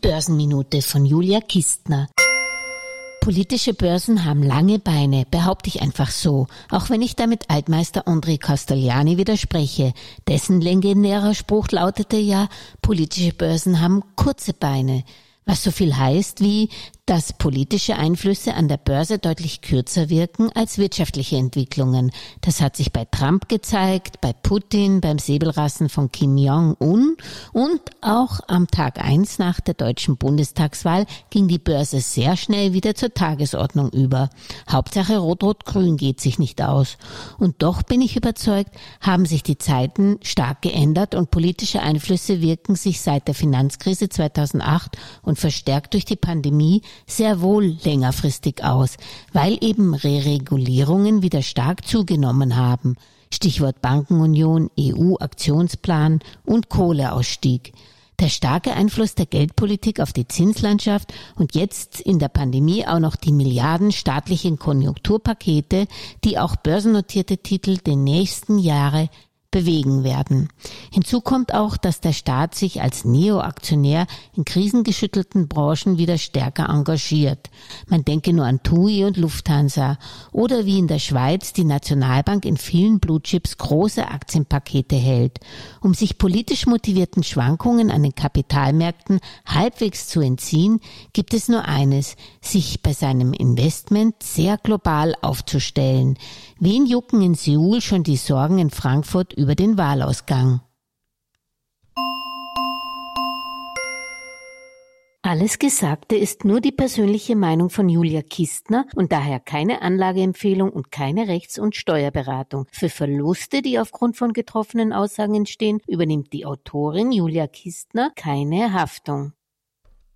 Börsenminute von Julia Kistner. Politische Börsen haben lange Beine, behaupte ich einfach so, auch wenn ich damit Altmeister André Castellani widerspreche. Dessen legendärer Spruch lautete ja, politische Börsen haben kurze Beine. Was so viel heißt wie, dass politische Einflüsse an der Börse deutlich kürzer wirken als wirtschaftliche Entwicklungen. Das hat sich bei Trump gezeigt, bei Putin, beim Säbelrassen von Kim Jong-un und auch am Tag eins nach der deutschen Bundestagswahl ging die Börse sehr schnell wieder zur Tagesordnung über. Hauptsache Rot-Rot-Grün geht sich nicht aus. Und doch bin ich überzeugt, haben sich die Zeiten stark geändert und politische Einflüsse wirken sich seit der Finanzkrise 2008 und verstärkt durch die Pandemie sehr wohl längerfristig aus, weil eben Reregulierungen wieder stark zugenommen haben. Stichwort Bankenunion, EU-Aktionsplan und Kohleausstieg. Der starke Einfluss der Geldpolitik auf die Zinslandschaft und jetzt in der Pandemie auch noch die Milliarden staatlichen Konjunkturpakete, die auch börsennotierte Titel den nächsten Jahre bewegen werden. Hinzu kommt auch, dass der Staat sich als Neoaktionär in krisengeschüttelten Branchen wieder stärker engagiert. Man denke nur an TUI und Lufthansa oder wie in der Schweiz die Nationalbank in vielen Bluechips große Aktienpakete hält. Um sich politisch motivierten Schwankungen an den Kapitalmärkten halbwegs zu entziehen, gibt es nur eines, sich bei seinem Investment sehr global aufzustellen. Wen jucken in Seoul schon die Sorgen in Frankfurt über den Wahlausgang? Alles Gesagte ist nur die persönliche Meinung von Julia Kistner und daher keine Anlageempfehlung und keine Rechts- und Steuerberatung. Für Verluste, die aufgrund von getroffenen Aussagen entstehen, übernimmt die Autorin Julia Kistner keine Haftung.